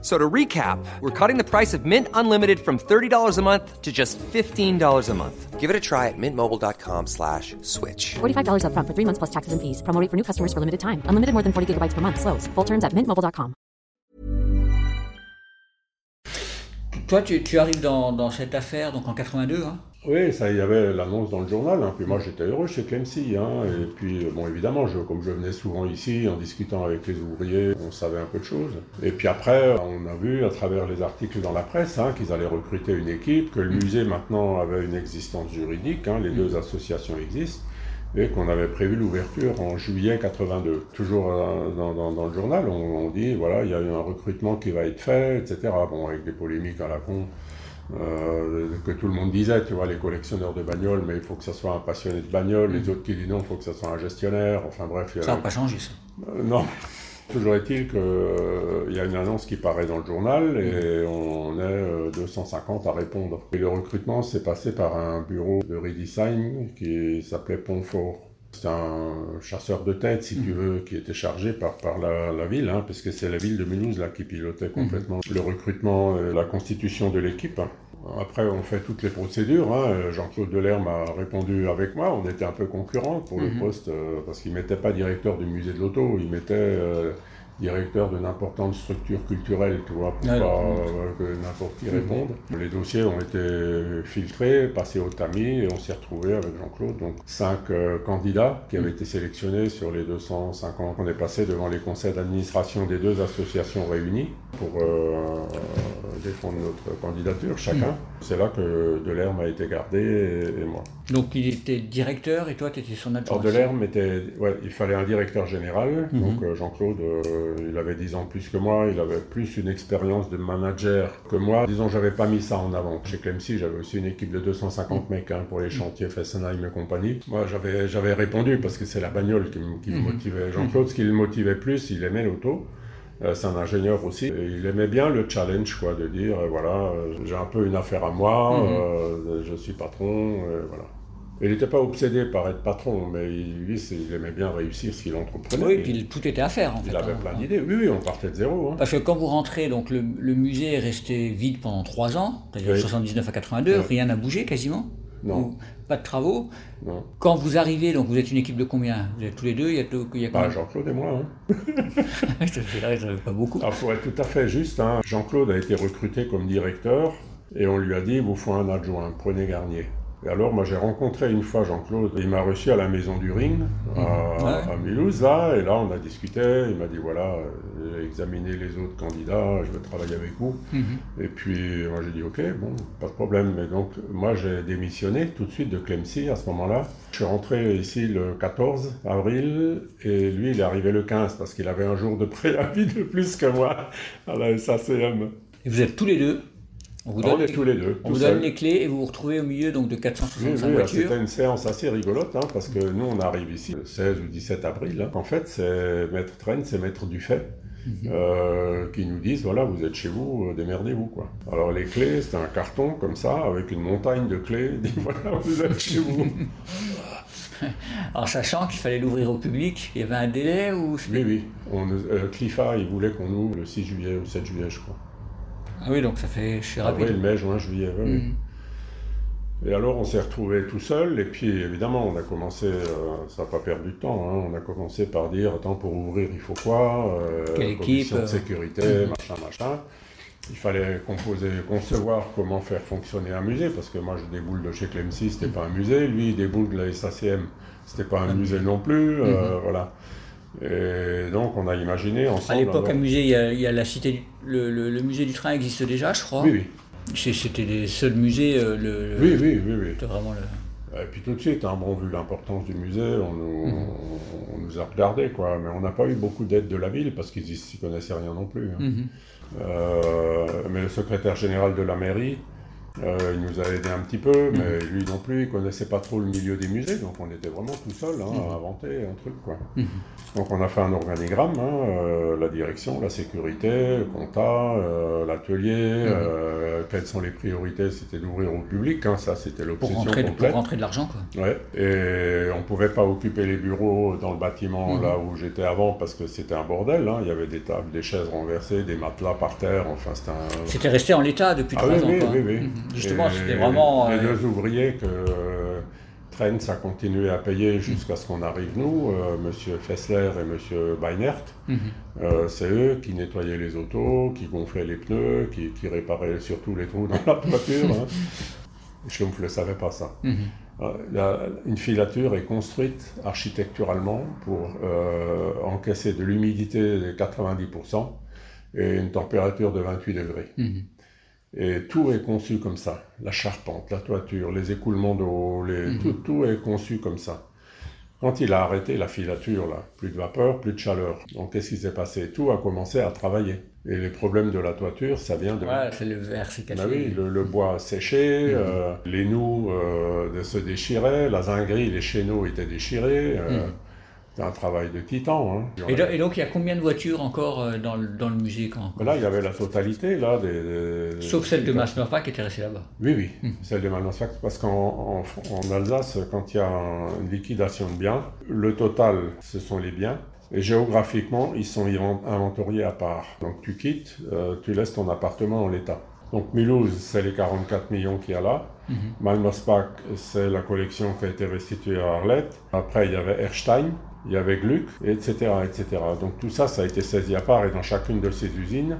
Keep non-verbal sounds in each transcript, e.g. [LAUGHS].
So to recap, we're cutting the price of Mint Unlimited from $30 a month to just $15 a month. Give it a try at mintmobile.com slash switch. $45 upfront for three months plus taxes and fees. Promo rate for new customers for limited time. Unlimited more than 40 gigabytes per month. Slows. Full terms at mintmobile.com. Toi, tu, tu arrives dans, dans, cette affaire donc en 82. Hein oui, ça, il y avait l'annonce dans le journal. Hein. Puis moi, j'étais heureux chez Clemcy. Hein. Et puis, bon, évidemment, je, comme je venais souvent ici, en discutant avec les ouvriers, on savait un peu de choses. Et puis après, on a vu à travers les articles dans la presse hein, qu'ils allaient recruter une équipe, que le musée maintenant avait une existence juridique. Hein. Les deux associations existent et qu'on avait prévu l'ouverture en juillet 82. Toujours euh, dans, dans, dans le journal, on, on, dit voilà, il y a eu un recrutement qui va être fait, etc. Bon, avec des polémiques à la con. Euh, que tout le monde disait, tu vois, les collectionneurs de bagnoles, mais il faut que ça soit un passionné de bagnoles, les autres qui disent non, il faut que ça soit un gestionnaire, enfin bref. Ça n'a pas changé ça euh, Non. [LAUGHS] Toujours est-il qu'il euh, y a une annonce qui paraît dans le journal et on est 250 à répondre. Et le recrutement s'est passé par un bureau de redesign qui s'appelait Pontfort. C'est un chasseur de tête, si tu veux, qui était chargé par, par la, la ville, hein, parce que c'est la ville de Mulhouse là, qui pilotait complètement le recrutement et la constitution de l'équipe. Après, on fait toutes les procédures. Hein. Jean-Claude Delerme a répondu avec moi. On était un peu concurrents pour le poste, euh, parce qu'il ne mettait pas directeur du musée de l'auto, il mettait euh, directeur d'une importante structure culturelle, tu vois, pour Ah, pas euh, que n'importe qui réponde. Les dossiers ont été filtrés, passés au tamis, et on s'est retrouvé avec Jean-Claude. Donc, cinq euh, candidats qui avaient été sélectionnés sur les 250. On est passé devant les conseils d'administration des deux associations réunies pour euh, défendre notre candidature, chacun. C'est là que Delerme a été gardé, et, et moi. Donc il était directeur et toi, tu étais son adjoint. Alors Delerme était, ouais, il fallait un directeur général. Donc euh, Jean-Claude, il avait 10 ans plus que moi, il avait plus une expérience de manager que moi. Disons, j'avais pas mis ça en avant. Chez Clemcy, j'avais aussi une équipe de 250 mecs hein, pour les chantiers Fessenheim et compagnie. Moi, j'avais, j'avais répondu parce que c'est la bagnole qui, me- qui me motivait. Jean-Claude, ce qui le motivait plus, il aimait l'auto. Euh, c'est un ingénieur aussi. Et il aimait bien le challenge, quoi, de dire, euh, voilà, euh, j'ai un peu une affaire à moi, euh, je suis patron, voilà. Il n'était pas obsédé par être patron, mais il, lui, il aimait bien réussir ce qu'il entreprenait. Oui, puis tout était à faire en fait. il avait hein. plein d'idées. Oui, oui, on partait de zéro. hein. Parce que quand vous rentrez, donc le, le musée est resté vide pendant trois ans, c'est-à-dire Oui. 79 à 82, Oui. rien n'a bougé quasiment. Non. Ou Pas de travaux. Non. Quand vous arrivez, donc vous êtes une équipe de combien? Vous êtes tous les deux, il y a, il y a Bah, Jean-Claude et moi. hein. [LAUGHS] Ça fait pas beaucoup. Alors, pour être tout à fait juste, hein, Jean-Claude a été recruté comme directeur et on lui a dit, il vous faut un adjoint, prenez Garnier. Et alors, moi, j'ai rencontré une fois Jean-Claude. Il m'a reçu à la maison du Ring, à, Ouais. à Mulhouse, là. Et là, on a discuté. Il m'a dit, voilà, euh, j'ai examiné les autres candidats, je veux travailler avec vous. Et puis, moi, j'ai dit, OK, bon, pas de problème. Mais donc, moi, j'ai démissionné tout de suite de Clemcy à ce moment-là. Je suis rentré ici le 14 avril et lui, il est arrivé le 15 parce qu'il avait un jour de préavis de plus que moi à la SACM. Et vous êtes tous les deux. On vous On donne, les, tous les deux. on tout vous donne seuls. les clés et vous vous retrouvez au milieu donc, de Oui, 465 oui, voitures. c'était une séance assez rigolote, hein, parce que nous, on arrive ici le 16 ou 17 avril. hein. En fait, c'est Maître Train, c'est Maître Dufay, euh, qui nous disent, voilà, vous êtes chez vous, euh, démerdez-vous, quoi. Alors, les clés, c'était un carton, comme ça, avec une montagne de clés. [LAUGHS] Voilà, vous êtes chez vous. [LAUGHS] Alors sachant qu'il fallait l'ouvrir au public, il y avait un délai ou oui, oui. On, euh, il voulait qu'on ouvre le 6 juillet ou 7 juillet, je crois. Ah oui, donc ça fait, je suis rapide. Avril, mai, juin, juillet, oui, oui. Mhm. Et alors, on s'est retrouvés tout seuls, et puis évidemment, on a commencé, euh, ça n'a pas perdu de temps, hein, on a commencé par dire, attends, pour ouvrir, il faut quoi euh, Quelle équipe, de euh, sécurité, machin, machin. Il fallait composer, concevoir comment faire fonctionner un musée, parce que moi, je déboule de chez Clemcy, c'était pas un musée, lui, il déboule de la SACM, c'était pas un musée non plus, euh, voilà. Et donc, on a imaginé À ensemble... l'époque, alors- un musée, il y, a, il y a la cité, du- le, le- le musée du train existe déjà, je crois. Oui, oui, C'était les seuls musées. euh, le, oui, oui, oui, oui. Vraiment le. Et puis tout de suite, hein, bon, vu l'importance du musée, on nous, on- on nous a regardé, quoi. Mais on n'a pas eu beaucoup d'aide de la ville parce qu'ils s'y connaissaient rien non plus. hein. Mhm. Euh, mais le secrétaire général de la mairie Euh, il nous a aidé un petit peu, mais lui non plus, il connaissait pas trop le milieu des musées, donc on était vraiment tout seul hein, à inventer un truc. Quoi. Donc on a fait un organigramme, hein, euh, la direction, la sécurité, le compta, euh, l'atelier, quelles sont les priorités, c'était d'ouvrir au public, hein, ça c'était Pour l'obsession rentrer, pour complète. rentrer de l'argent, quoi. Ouais, et on pouvait pas occuper les bureaux dans le bâtiment Mhm. là où j'étais avant parce que c'était un bordel. Il y avait des tables, des chaises renversées, des matelas par terre. Enfin, c'était un. C'était resté en l'état depuis Ah trois oui, ans, oui, quoi. oui, oui. Justement, c'était vraiment... Les euh, deux ouvriers que euh, Trent a continué à payer jusqu'à ce qu'on arrive nous, euh, Monsieur Fessler et Monsieur Beinert. mhm. C'est eux qui nettoyaient les autos, qui gonflaient les pneus, qui, qui réparaient surtout les trous dans la toiture. hein. [LAUGHS] Schumpf ne le savait pas ça. Mhm. La- une filature est construite architecturalement pour euh, encaisser de l'humidité de 90% et une température de 28 degrés. Mhm. Et tout est conçu comme ça. La charpente, la toiture, les écoulements d'eau, les- tout, tout est conçu comme ça. Quand il a arrêté la filature, là, plus de vapeur, plus de chaleur. Donc qu'est-ce qui s'est passé? Tout a commencé à travailler. Et les problèmes de la toiture, ça vient de... Voilà, c'est le verre, c'est cassé. Bah oui, le, le bois a séché, euh, les nous euh, se déchiraient, la zinguerie, les chéneaux étaient déchirés. euh, C'était un travail de titan. hein. Et, do- et donc, il y a combien de voitures encore euh, dans, le, dans le musée quand, Là, il y avait la totalité, là, des... des- Sauf celle de Masnorpa qui était restée là-bas. Oui, oui, celle de Malnosfax, parce qu'en en, en Alsace, quand il y a un- une liquidation de biens, le total, ce sont les biens, et géographiquement, ils sont invent- inventoriés à part. Donc tu quittes, euh, tu laisses ton appartement en l'état. Donc Mulhouse, c'est les 44 millions qu'il y a là. Malmosbach, c'est la collection qui a été restituée à Arlette. Après, il y avait Erstein, il y avait Gluck, et etc., etc. Donc tout ça, ça a été saisi à part, et dans chacune de ces usines,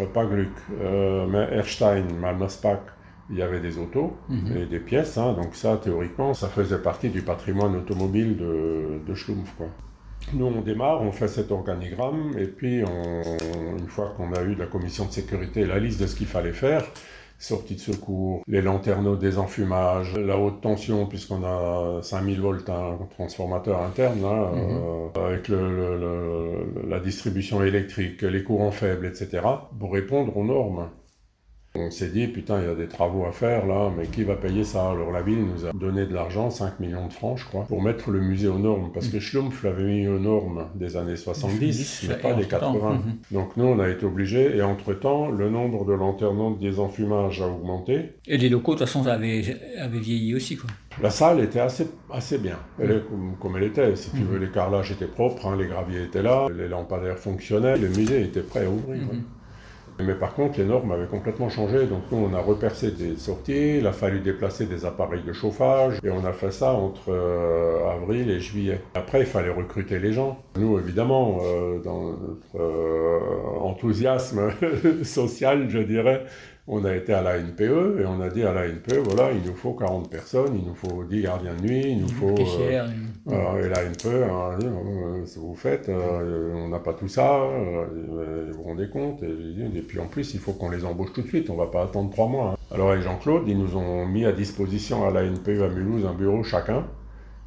euh, pas Gluck, euh, mais Erstein, Malmosbach, il y avait des autos et des pièces, hein, donc ça, théoriquement, ça faisait partie du patrimoine automobile de, de Schlumpf, quoi. Nous, on démarre, on fait cet organigramme, et puis, on- une fois qu'on a eu de la commission de sécurité la liste de ce qu'il fallait faire, sortie de secours, les lanterneaux des enfumages, la haute tension, puisqu'on a 5000 volts, un transformateur interne, là, euh, avec le- le- le- la distribution électrique, les courants faibles, etc., pour répondre aux normes. On s'est dit, putain, il y a des travaux à faire là, mais qui va payer ça? Alors la ville nous a donné de l'argent, 5 millions de francs, je crois, pour mettre le musée aux normes. Parce que Schlumpf l'avait mis aux normes des années 70, mais pas des entre-temps, 80. mhm. Donc nous, on a été obligés, et entre-temps, le nombre de lanterneaux des enfumages a augmenté. Et les locaux, de toute façon, avaient, avaient vieilli aussi, quoi. La salle était assez, assez bien, elle est comme, comme elle était. Si tu veux, les carrelages étaient propres, hein, les graviers étaient là, les lampadaires fonctionnaient, le musée était prêt à ouvrir. ouais. Mais par contre, les normes avaient complètement changé, donc nous on a repercé des sorties, il a fallu déplacer des appareils de chauffage, et on a fait ça entre euh, avril et juillet. Après, il fallait recruter les gens. Nous, évidemment, euh, dans notre euh, enthousiasme [LAUGHS] social, je dirais, on a été à la NPE et on a dit à la NPE, voilà, il nous faut 40 personnes, il nous faut 10 gardiens de nuit, il nous faut... euh, Caissière, voilà, et la NPE, a dit, euh, vous faites, euh, on n'a pas tout ça, euh, vous vous rendez compte, et, puis en plus, il faut qu'on les embauche tout de suite, on va pas attendre trois mois. hein. Alors avec Jean-Claude, ils nous ont mis à disposition à la NPE à Mulhouse un bureau chacun,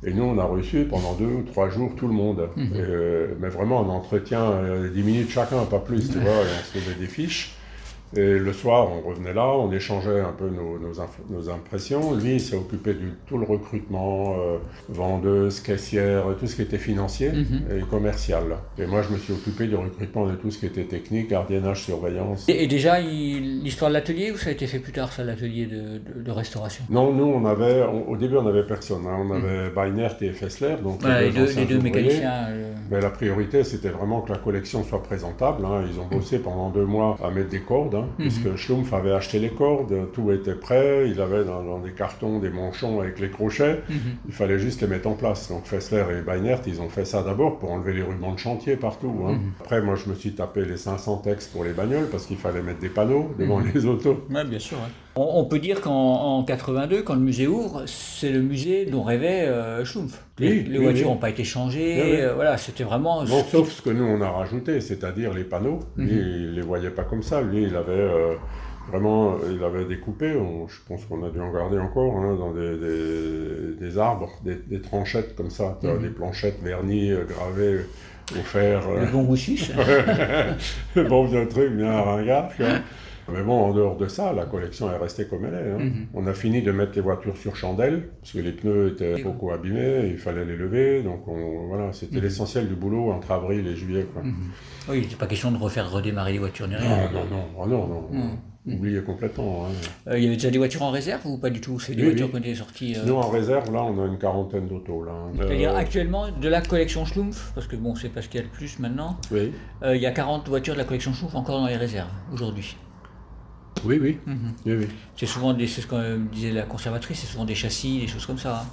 et nous, on a reçu pendant deux ou trois jours tout le monde. Et, euh, mais vraiment un entretien, euh, 10 minutes chacun, pas plus, tu vois, et on se faisait des fiches. Et le soir, on revenait là, on échangeait un peu nos, nos, inf- nos impressions. Lui, il s'est occupé de tout le recrutement, euh, vendeuse, caissière, tout ce qui était financier et commercial. Et moi, je me suis occupé du recrutement de tout ce qui était technique, gardiennage, surveillance. Et, et déjà, l'histoire de l'atelier, ou ça a été fait plus tard, ça, l'atelier de, de- de restauration? Non, nous, on avait, on- au début, on n'avait personne. hein. On avait Beinert et Fessler, donc Voilà, les deux, les mécaniciens. euh, Mais la priorité, c'était vraiment que la collection soit présentable. hein. Ils ont bossé pendant deux mois à mettre des cordes, hein, puisque Schlumpf avait acheté les cordes, tout était prêt, il avait dans, dans des cartons des manchons avec les crochets, il fallait juste les mettre en place. Donc Fessler et Beinert, ils ont fait ça d'abord pour enlever les rubans de chantier partout. hein. Après, moi, je me suis tapé les 500 textes pour les bagnoles, parce qu'il fallait mettre des panneaux devant les autos. Ouais, bien sûr. On, on peut dire qu'en en 82, quand le musée ouvre, c'est le musée dont rêvait euh, Schumpf. Les, Oui, les oui, voitures oui. n'ont pas été changées. Euh, voilà, c'était vraiment. Bon, sauf ce que nous on a rajouté, c'est-à-dire les panneaux. Lui, il les voyait pas comme ça. Lui, il avait euh, vraiment, il avait découpé. on- je pense qu'on a dû en garder encore hein, dans des, des- des arbres, des, des tranchettes comme ça, vois, des planchettes vernies, gravées au fer. Le bon goût suisse. [LAUGHS] bon vieux truc, bien ringard. [LAUGHS] Mais bon, en dehors de ça, la collection est restée comme elle est. hein. Mhm. On a fini de mettre les voitures sur chandelle, parce que les pneus étaient beaucoup abîmés, il fallait les lever. Donc on, voilà, c'était Mhm. l'essentiel du boulot entre avril et juillet. Quoi. Oui, il n'est pas question de refaire redémarrer les voitures ni rien. Non, non, non, non, non, Mhm. oubliez complètement. hein. Euh, il y avait déjà des voitures en réserve ou pas du tout? C'est des Oui, voitures oui. ont été sorties. euh, Nous, en réserve, là, on a une quarantaine d'autos. Là. C'est-à-dire Euh, actuellement, de la collection Schlumpf, parce que bon, c'est pas ce qu'il y a le plus maintenant, oui, euh, il y a 40 voitures de la collection Schlumpf encore dans les réserves aujourd'hui. Oui, oui. Mhm. oui, oui. C'est souvent des, ce que disait la conservatrice, c'est souvent des châssis, des choses comme ça. hein.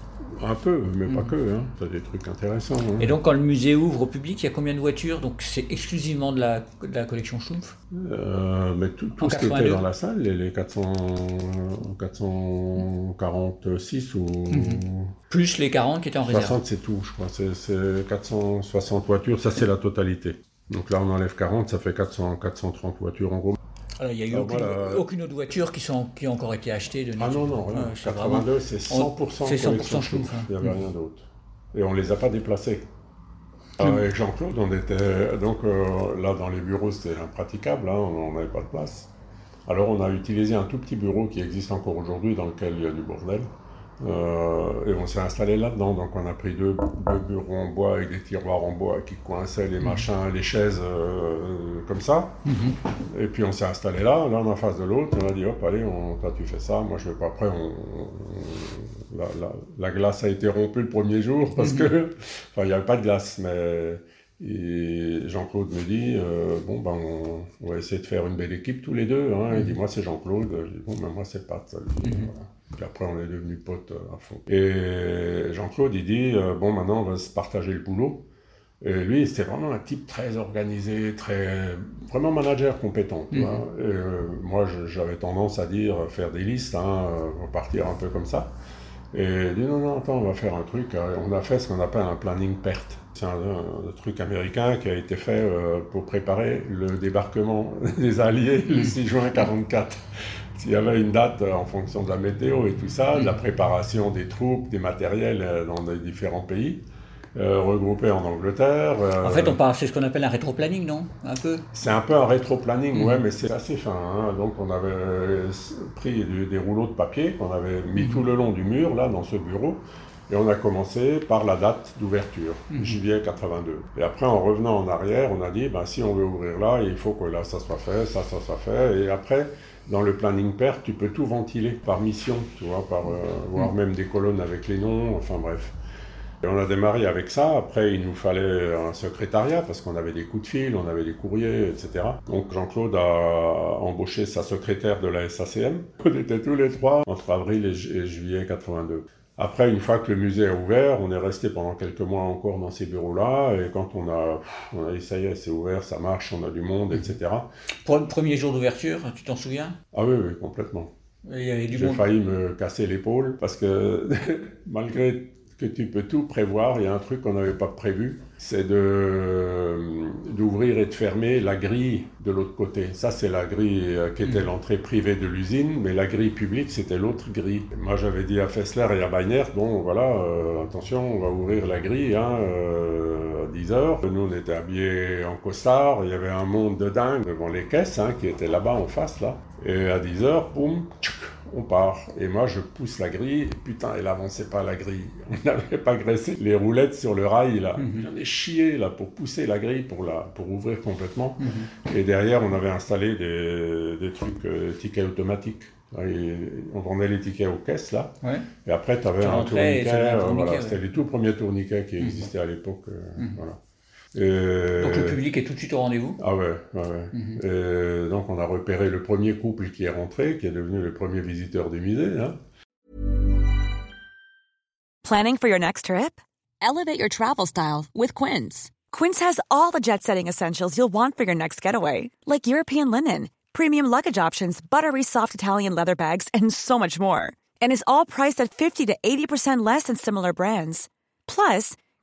Un peu, mais pas que. Hein. T'as des trucs intéressants. hein. Mhm. Et donc quand le musée ouvre au public, il y a combien de voitures? Donc c'est exclusivement de la, de la collection Schlumpf Euh, mais tout, tout ce qui était 82. dans la salle, les, les 400, 446 ou Plus les 40 qui étaient en réserve. 60, c'est tout, je crois. C'est- C'est 460 voitures, ça c'est la totalité. Donc là, on enlève 40, ça fait 400, 430 voitures en gros. Alors, il n'y a eu Ah, aucune, voilà. aucune autre voiture qui, sont, qui a encore été achetée de Ah non, non, rien. Ouais, c'est 82, vraiment- c'est on- 100% c'est 100% collection Schlumpf, Schlumpf. hein. Il n'y avait Mm. rien d'autre. Et on les a pas déplacés. Avec Jean-Claude, on était donc euh, là dans les bureaux, c'était impraticable, hein, on n'avait pas de place. Alors on a utilisé un tout petit bureau qui existe encore aujourd'hui, dans lequel il y a du bordel. Euh, et on s'est installé là-dedans. Donc on a pris deux, deux bureaux en bois avec des tiroirs en bois qui coinçaient les machins, les chaises euh, comme ça. Et puis on s'est installé là, l'un en face de l'autre. On a dit hop, allez, on, toi tu fais ça, moi je vais pas. Après, on, on- la, la- la glace a été rompue le premier jour parce que, [LAUGHS] enfin, il n'y avait pas de glace, mais et Jean-Claude me dit euh, bon ben on, on va essayer de faire une belle équipe tous les deux. Hein. Il dit moi c'est Jean-Claude. Je dis bon ben moi c'est Pat. Dis, voilà. Puis après on est devenus potes euh, à fond. Et Jean-Claude il dit euh, bon maintenant on va se partager le boulot. Et lui, c'était vraiment un type très organisé, très vraiment manager compétent. Tu vois. Et, euh, moi, j'avais tendance à dire faire des listes, hein, repartir un peu comme ça. Et il dit non, non, attends, on va faire un truc. On a fait ce qu'on appelle un planning perte. C'est un, un truc américain qui a été fait euh, pour préparer le débarquement [LAUGHS] des Alliés le 6 juin 44. S'il y avait une date euh, en fonction de la météo et tout ça, de la préparation des troupes, des matériels euh, dans les différents pays, euh, regroupés en Angleterre. euh, En fait, on parle, c'est ce qu'on appelle un rétro-planning, non? Un peu? C'est un peu un rétro-planning, Mhm. ouais, mais c'est assez fin. hein. Donc, on avait euh, pris du- des rouleaux de papier qu'on avait mis Mhm. tout le long du mur, là, dans ce bureau. Et on a commencé par la date d'ouverture, Mhm. juillet 82. Et après, en revenant en arrière, on a dit, ben, si on veut ouvrir là, il faut que là, ça soit fait, ça, ça soit fait. Et après, dans le planning perte, tu peux tout ventiler par mission, tu vois, par, euh, voire même des colonnes avec les noms, enfin bref. Et on a démarré avec ça. Après, il nous fallait un secrétariat parce qu'on avait des coups de fil, on avait des courriers, etc. Donc Jean-Claude a embauché sa secrétaire de la SACM. [LAUGHS] On était tous les trois entre avril et, ju- et juillet 82. Après, une fois que le musée a ouvert, on est resté pendant quelques mois encore dans ces bureaux-là. Et quand on a, on a dit ça y est, c'est ouvert, ça marche, on a du monde, etc. [LAUGHS] Pour le premier jour d'ouverture, tu t'en souviens? Ah oui, oui, complètement. Il y avait du J'ai failli me casser l'épaule parce que [LAUGHS] malgré que tu peux tout prévoir, il y a un truc qu'on n'avait pas prévu, c'est de d'ouvrir et de fermer la grille de l'autre côté. Ça, c'est la grille euh, qui était l'entrée privée de l'usine, mais la grille publique, c'était l'autre grille. Moi, j'avais dit à Fessler et à Beiner, bon, voilà, euh, attention, on va ouvrir la grille hein, euh, à 10 heures. Nous, on était habillés en costard, il y avait un monde de dingue devant les caisses hein, qui étaient là-bas en face, là. Et à 10 heures, boum, tchouc, on part. Et moi, je pousse la grille. Et putain, elle avançait pas la grille. [LAUGHS] On n'avait pas graissé les roulettes sur le rail, là. J'en ai chié, là, pour pousser la grille, pour, la, pour ouvrir complètement. Et derrière, on avait installé des, des trucs, euh, tickets automatiques. Et on vendait les tickets aux caisses, là. Ouais. Et après, tu avais un tourniquet. euh, voilà, ouais. C'était les tout premiers tourniquets qui existaient à l'époque. euh, voilà. Et- Donc le public est tout de suite au rendez-vous. ah ouais, ouais, ouais. Mhm. Et donc on a repéré le premier couple qui est rentré, qui est devenu le premier visiteur du musée. Hein. Planning for your next trip? Elevate your travel style with Quince. Quince has all the jet setting essentials you'll want for your next getaway, like European linen, premium luggage options, buttery soft Italian leather bags, and so much more. And is all priced at 50 to 80% less than similar brands. Plus,